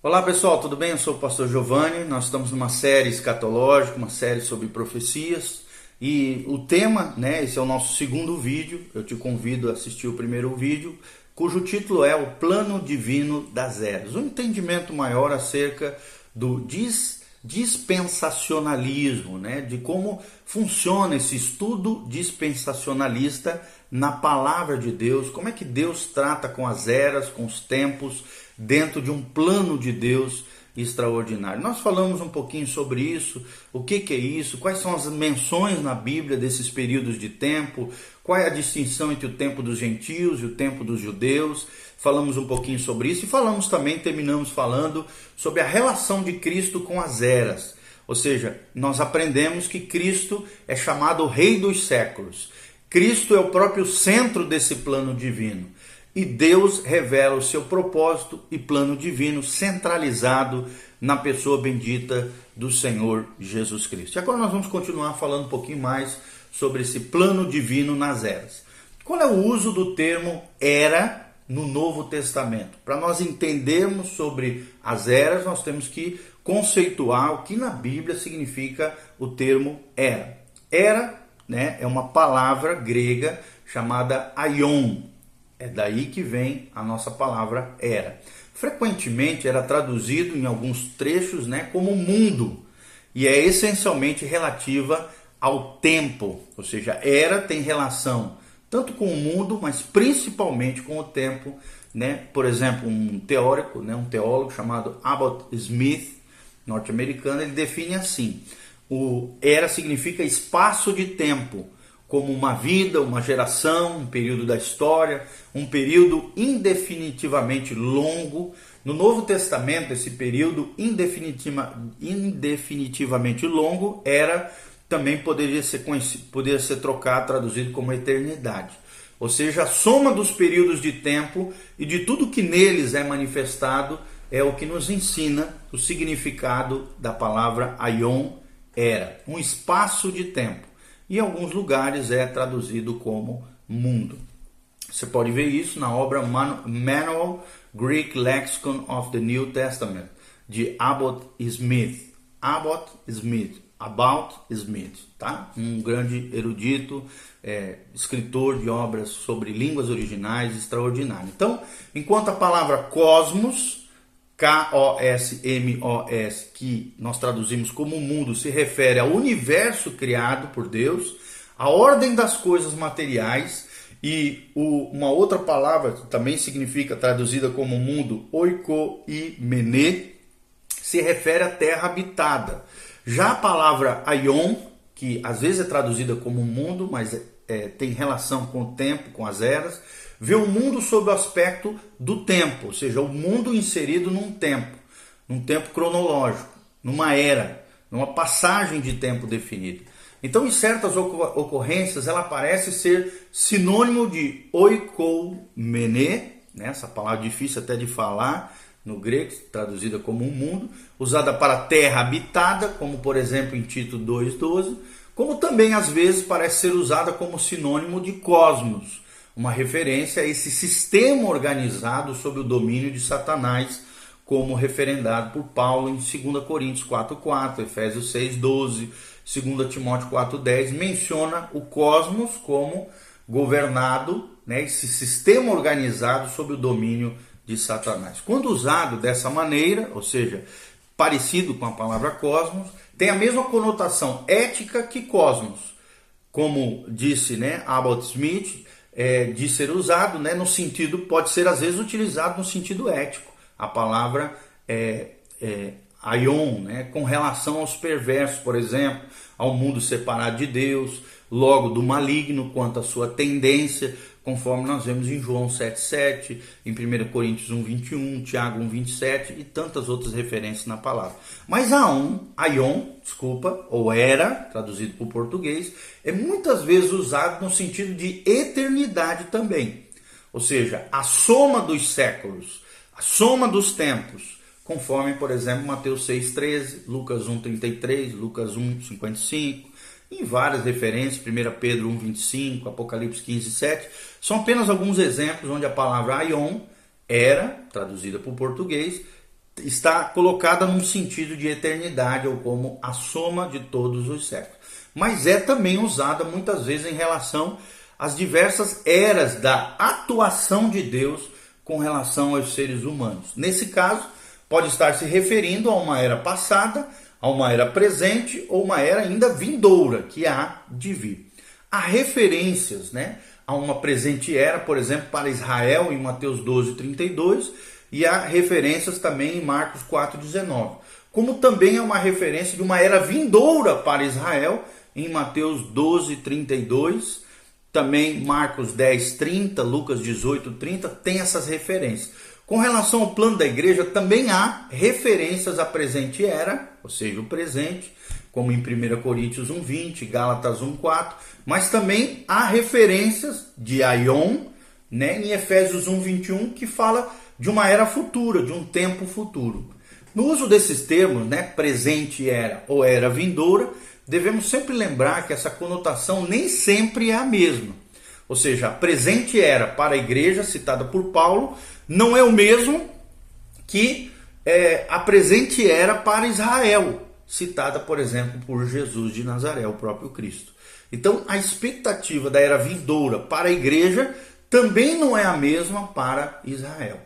Olá pessoal, tudo bem? Eu sou o pastor Giovanni. Nós estamos numa série escatológica, uma série sobre profecias. E o tema, né, esse é o nosso segundo vídeo. Eu te convido a assistir o primeiro vídeo, cujo título é O Plano Divino das Eras. Um entendimento maior acerca do dis, dispensacionalismo, né, de como funciona esse estudo dispensacionalista na palavra de Deus, como é que Deus trata com as eras, com os tempos dentro de um plano de Deus extraordinário. Nós falamos um pouquinho sobre isso, o que, que é isso, quais são as menções na Bíblia desses períodos de tempo, qual é a distinção entre o tempo dos gentios e o tempo dos judeus. Falamos um pouquinho sobre isso e falamos também, terminamos falando sobre a relação de Cristo com as eras. Ou seja, nós aprendemos que Cristo é chamado Rei dos séculos. Cristo é o próprio centro desse plano divino e Deus revela o seu propósito e plano divino centralizado na pessoa bendita do Senhor Jesus Cristo. E agora nós vamos continuar falando um pouquinho mais sobre esse plano divino nas eras. Qual é o uso do termo era no Novo Testamento? Para nós entendermos sobre as eras, nós temos que conceituar o que na Bíblia significa o termo era. Era né, é uma palavra grega chamada aion, é daí que vem a nossa palavra era. Frequentemente era traduzido em alguns trechos né, como mundo, e é essencialmente relativa ao tempo, ou seja, era tem relação tanto com o mundo, mas principalmente com o tempo. Né? Por exemplo, um teórico, né, um teólogo chamado Abbott Smith, norte-americano, ele define assim: o era significa espaço de tempo como uma vida, uma geração, um período da história, um período indefinitivamente longo. No Novo Testamento, esse período indefinitiva, indefinitivamente longo era também poderia ser, poderia ser trocado, traduzido como eternidade. Ou seja, a soma dos períodos de tempo e de tudo que neles é manifestado é o que nos ensina o significado da palavra aion, era, um espaço de tempo e em alguns lugares é traduzido como mundo. Você pode ver isso na obra Manual Greek Lexicon of the New Testament de Abbott Smith. Abbott Smith, About Smith, tá? Um grande erudito, é, escritor de obras sobre línguas originais extraordinário. Então, enquanto a palavra cosmos K-O-S-M-O-S, que nós traduzimos como mundo, se refere ao universo criado por Deus, a ordem das coisas materiais, e o, uma outra palavra que também significa, traduzida como mundo, oiko e mené, se refere à terra habitada. Já a palavra aion, que às vezes é traduzida como mundo, mas é, é, tem relação com o tempo, com as eras, vê o mundo sob o aspecto do tempo, ou seja, o mundo inserido num tempo, num tempo cronológico, numa era, numa passagem de tempo definido. Então, em certas ocorrências, ela parece ser sinônimo de oikoumene, né? essa palavra difícil até de falar no grego, traduzida como um mundo, usada para terra habitada, como por exemplo em Tito 2,12, como também às vezes parece ser usada como sinônimo de cosmos, uma referência a esse sistema organizado sob o domínio de Satanás, como referendado por Paulo em 2 Coríntios 4:4, Efésios 6:12, 2 Timóteo 4:10, menciona o cosmos como governado, né, esse sistema organizado sob o domínio de Satanás. Quando usado dessa maneira, ou seja, parecido com a palavra cosmos, tem a mesma conotação ética que cosmos. Como disse né, Abbott Smith, é, de ser usado né, no sentido, pode ser às vezes utilizado no sentido ético. A palavra é, é aion, né, com relação aos perversos, por exemplo, ao mundo separado de Deus, logo do maligno, quanto à sua tendência, conforme nós vemos em João 7,7, em 1 Coríntios 1,21, Tiago 1,27 e tantas outras referências na palavra. Mas a aion, desculpa, ou era, traduzido para o português, é muitas vezes usado no sentido de eternidade também. Ou seja, a soma dos séculos, a soma dos tempos, conforme, por exemplo, Mateus 6,13, Lucas 1,33, Lucas 1,55, em várias referências, 1 Pedro 1,25, Apocalipse 15, 7, são apenas alguns exemplos onde a palavra aion era, traduzida para o português, está colocada num sentido de eternidade ou como a soma de todos os séculos. Mas é também usada muitas vezes em relação às diversas eras da atuação de Deus com relação aos seres humanos. Nesse caso, pode estar se referindo a uma era passada, a uma era presente ou uma era ainda vindoura, que há de vir. Há referências né, a uma presente era, por exemplo, para Israel em Mateus 12, 32, e há referências também em Marcos 4, 19. Como também é uma referência de uma era vindoura para Israel em Mateus 12, 32, também Marcos 10, 30, Lucas 18, 30, tem essas referências. Com relação ao plano da igreja, também há referências à presente era, ou seja, o presente, como em 1 Coríntios 1:20, Gálatas 1:4, mas também há referências de Aion, né, em Efésios 1:21, que fala de uma era futura, de um tempo futuro. No uso desses termos, né, presente era ou era vindoura, devemos sempre lembrar que essa conotação nem sempre é a mesma. Ou seja, a presente era para a igreja, citada por Paulo, não é o mesmo que é, a presente era para Israel, citada, por exemplo, por Jesus de Nazaré, o próprio Cristo. Então, a expectativa da era vindoura para a igreja também não é a mesma para Israel.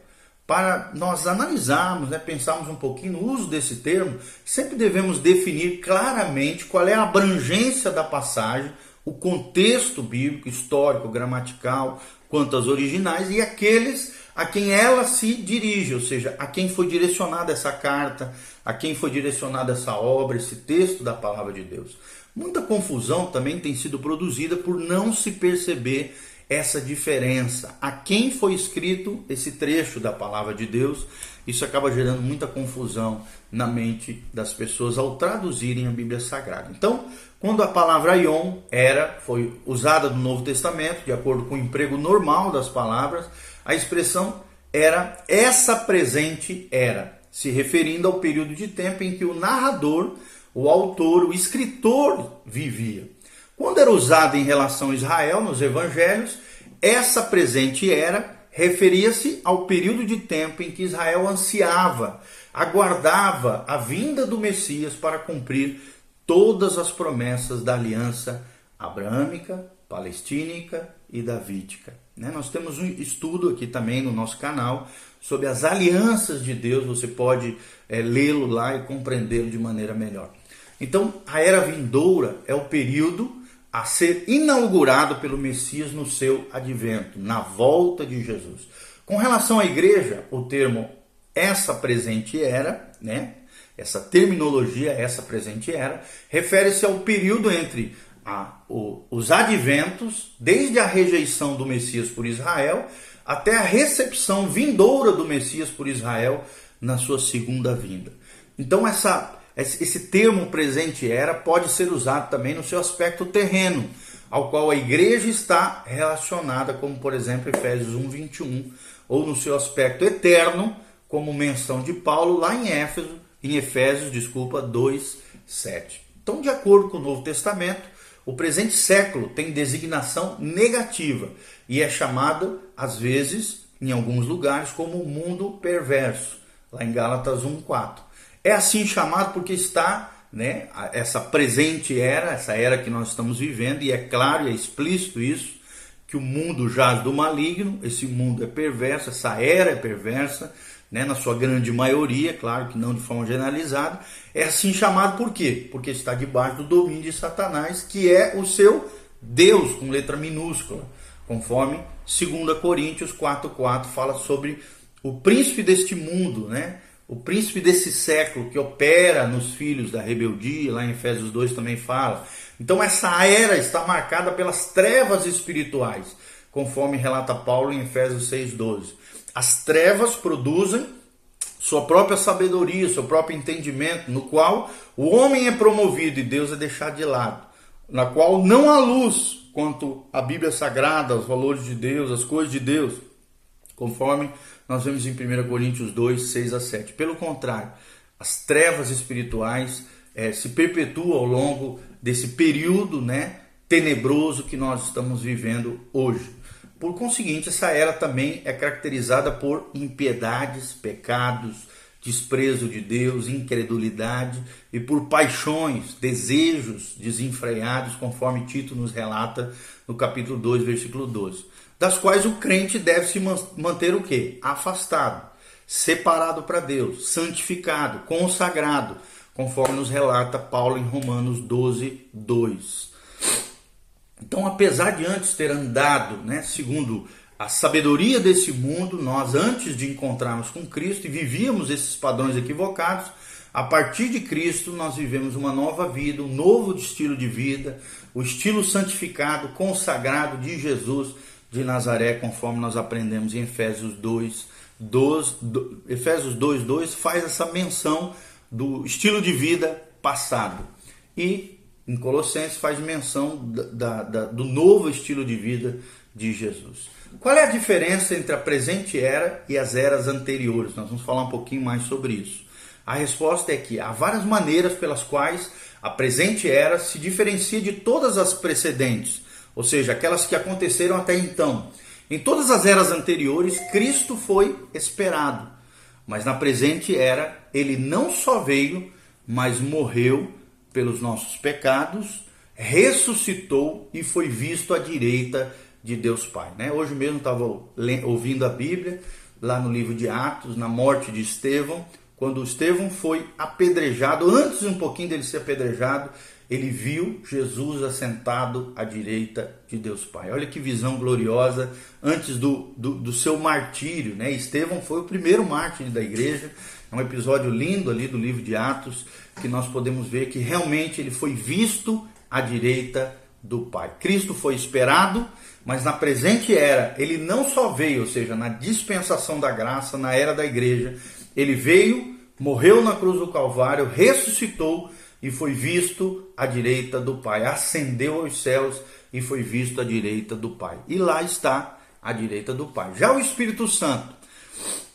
Para nós analisarmos, né, pensarmos um pouquinho no uso desse termo, sempre devemos definir claramente qual é a abrangência da passagem, o contexto bíblico, histórico, gramatical, quanto às originais e aqueles a quem ela se dirige, ou seja, a quem foi direcionada essa carta, a quem foi direcionada essa obra, esse texto da palavra de Deus. Muita confusão também tem sido produzida por não se perceber essa diferença. A quem foi escrito esse trecho da palavra de Deus? Isso acaba gerando muita confusão na mente das pessoas ao traduzirem a Bíblia Sagrada. Então, quando a palavra Ion era, foi usada no Novo Testamento, de acordo com o emprego normal das palavras, a expressão era essa presente era, se referindo ao período de tempo em que o narrador, o autor, o escritor vivia. Quando era usada em relação a Israel nos evangelhos, essa presente era referia-se ao período de tempo em que Israel ansiava, aguardava a vinda do Messias para cumprir todas as promessas da aliança abrâmica, palestínica e davídica. Né? Nós temos um estudo aqui também no nosso canal sobre as alianças de Deus, você pode é, lê-lo lá e compreendê-lo de maneira melhor. Então, a era vindoura é o período a ser inaugurado pelo Messias no seu advento, na volta de Jesus. Com relação à igreja, o termo essa presente era, né? Essa terminologia, essa presente era, refere-se ao período entre a, o, os adventos, desde a rejeição do Messias por Israel, até a recepção vindoura do Messias por Israel na sua segunda vinda. Então, essa esse termo presente era pode ser usado também no seu aspecto terreno, ao qual a igreja está relacionada, como por exemplo Efésios 1, 21, ou no seu aspecto eterno, como menção de Paulo lá em Éfeso, em Efésios, desculpa, 2, 7. Então, de acordo com o Novo Testamento, o presente século tem designação negativa e é chamado, às vezes, em alguns lugares, como o mundo perverso, lá em Gálatas 1, 4. É assim chamado porque está, né, essa presente era, essa era que nós estamos vivendo, e é claro e é explícito isso, que o mundo jaz do maligno, esse mundo é perverso, essa era é perversa, né, na sua grande maioria, claro que não de forma generalizada, é assim chamado por quê? Porque está debaixo do domínio de Satanás, que é o seu Deus, com letra minúscula, conforme 2 Coríntios 4,4 fala sobre o príncipe deste mundo, né? o príncipe desse século que opera nos filhos da rebeldia, lá em Efésios 2 também fala. Então essa era está marcada pelas trevas espirituais, conforme relata Paulo em Efésios 6:12. As trevas produzem sua própria sabedoria, seu próprio entendimento, no qual o homem é promovido e Deus é deixado de lado, na qual não há luz quanto à Bíblia Sagrada, os valores de Deus, as coisas de Deus, conforme nós vemos em 1 Coríntios 2, 6 a 7. Pelo contrário, as trevas espirituais é, se perpetuam ao longo desse período né, tenebroso que nós estamos vivendo hoje. Por conseguinte, essa era também é caracterizada por impiedades, pecados, desprezo de Deus, incredulidade e por paixões, desejos desenfreados, conforme Tito nos relata no capítulo 2, versículo 12, das quais o crente deve se manter o quê? Afastado, separado para Deus, santificado, consagrado, conforme nos relata Paulo em Romanos 12, 2. Então, apesar de antes ter andado, né, segundo a sabedoria desse mundo, nós antes de encontrarmos com Cristo e vivíamos esses padrões equivocados, a partir de Cristo nós vivemos uma nova vida, um novo estilo de vida, o estilo santificado, consagrado de Jesus de Nazaré, conforme nós aprendemos em Efésios 2, 12, Efésios 2, 2 faz essa menção do estilo de vida passado. E em Colossenses faz menção da, da, do novo estilo de vida de Jesus. Qual é a diferença entre a presente era e as eras anteriores? Nós vamos falar um pouquinho mais sobre isso. A resposta é que há várias maneiras pelas quais a presente era se diferencia de todas as precedentes, ou seja, aquelas que aconteceram até então. Em todas as eras anteriores, Cristo foi esperado, mas na presente era, ele não só veio, mas morreu pelos nossos pecados, ressuscitou e foi visto à direita de Deus Pai. Né? Hoje mesmo estava ouvindo a Bíblia, lá no livro de Atos, na morte de Estevão, quando Estevão foi apedrejado, antes um pouquinho dele ser apedrejado, ele viu Jesus assentado à direita de Deus Pai. Olha que visão gloriosa antes do, do, do, seu martírio. Né? Estevão foi o primeiro mártir da igreja. É um episódio lindo ali do livro de Atos, que nós podemos ver que realmente ele foi visto à direita do Pai. Cristo foi esperado, mas na presente era, ele não só veio, ou seja, na dispensação da graça, na era da igreja, ele veio, morreu na cruz do Calvário, ressuscitou e foi visto à direita do Pai, ascendeu aos céus e foi visto à direita do Pai. E lá está à direita do Pai. Já o Espírito Santo,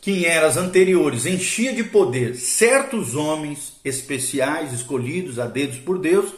que em eras anteriores enchia de poder certos homens especiais, escolhidos a dedos por Deus,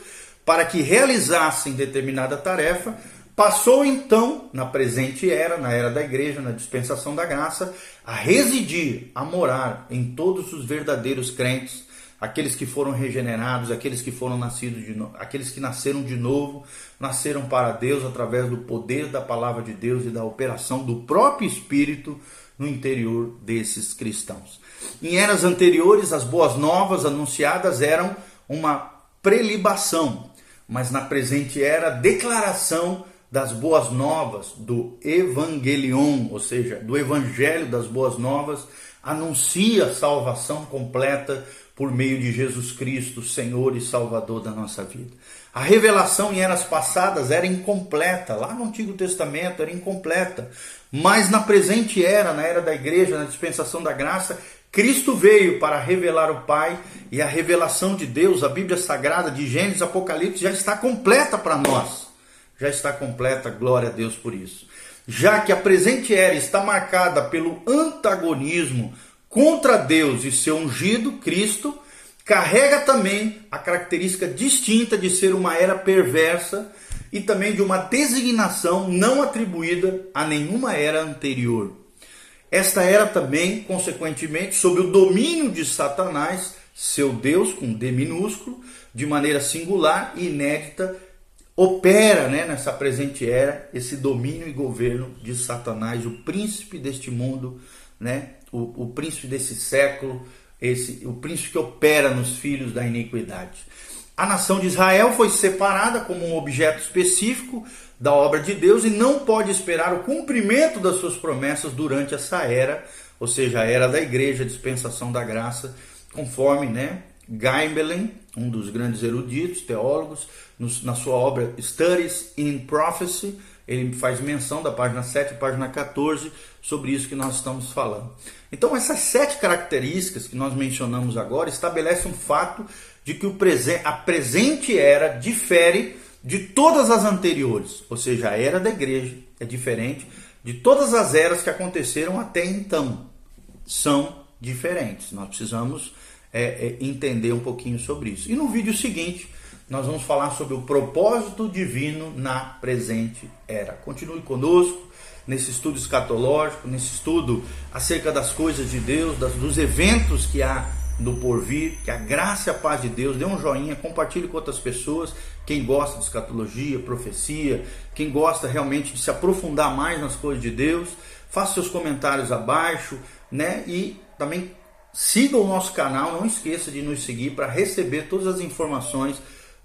para que realizassem determinada tarefa, Passou então, na presente era, na era da igreja, na dispensação da graça, a residir, a morar em todos os verdadeiros crentes, aqueles que foram regenerados, aqueles que foram nascidos de novo, aqueles que nasceram de novo, nasceram para Deus através do poder da palavra de Deus e da operação do próprio Espírito no interior desses cristãos. Em eras anteriores, as boas novas anunciadas eram uma prelibação, mas na presente era, declaração das boas novas, do Evangelion, ou seja, do Evangelho das boas novas, anuncia a salvação completa por meio de Jesus Cristo, Senhor e Salvador da nossa vida. A revelação em eras passadas era incompleta, lá no Antigo Testamento era incompleta, mas na presente era, na era da igreja, na dispensação da graça, Cristo veio para revelar o Pai e a revelação de Deus, a Bíblia Sagrada de Gênesis, Apocalipse já está completa para nós já está completa, glória a Deus por isso. Já que a presente era está marcada pelo antagonismo contra Deus e seu ungido, Cristo, carrega também a característica distinta de ser uma era perversa e também de uma designação não atribuída a nenhuma era anterior. Esta era também, consequentemente, sob o domínio de Satanás, seu Deus com D minúsculo, de maneira singular e inédita, opera né, nessa presente era esse domínio e governo de Satanás, o príncipe deste mundo, né, o, o príncipe desse século, esse, o príncipe que opera nos filhos da iniquidade. A nação de Israel foi separada como um objeto específico da obra de Deus e não pode esperar o cumprimento das suas promessas durante essa era, ou seja, a era da igreja, a dispensação da graça, conforme né, Gaimbelen, um dos grandes eruditos, teólogos, na sua obra Studies in Prophecy, ele faz menção da página 7 e página 14 sobre isso que nós estamos falando. Então, essas sete características que nós mencionamos agora estabelecem um fato de que o presente, a presente era difere de todas as anteriores, ou seja, a era da igreja é diferente de todas as eras que aconteceram até então. São diferentes. Nós precisamos é, é, entender um pouquinho sobre isso. E no vídeo seguinte, nós vamos falar sobre o propósito divino na presente era. Continue conosco, nesse estudo escatológico, nesse estudo acerca das coisas de Deus, das, dos eventos que há no porvir, que a graça e a paz de Deus, dê um joinha, compartilhe com outras pessoas, quem gosta de escatologia, profecia, quem gosta realmente de se aprofundar mais nas coisas de Deus, faça seus comentários abaixo, né? E também siga o nosso canal, não esqueça de nos seguir para receber todas as informações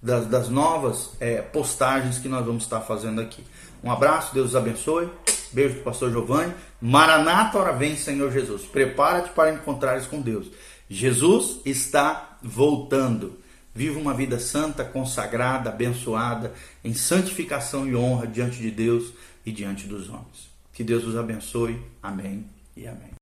das, das novas é, postagens que nós vamos estar fazendo aqui. Um abraço, Deus os abençoe. Beijo do pastor Giovanni. Maranata, hora vem, Senhor Jesus. Prepara-te para encontrares com Deus. Jesus está voltando. Viva uma vida santa, consagrada, abençoada, em santificação e honra diante de Deus e diante dos homens. Que Deus os abençoe. Amém e amém.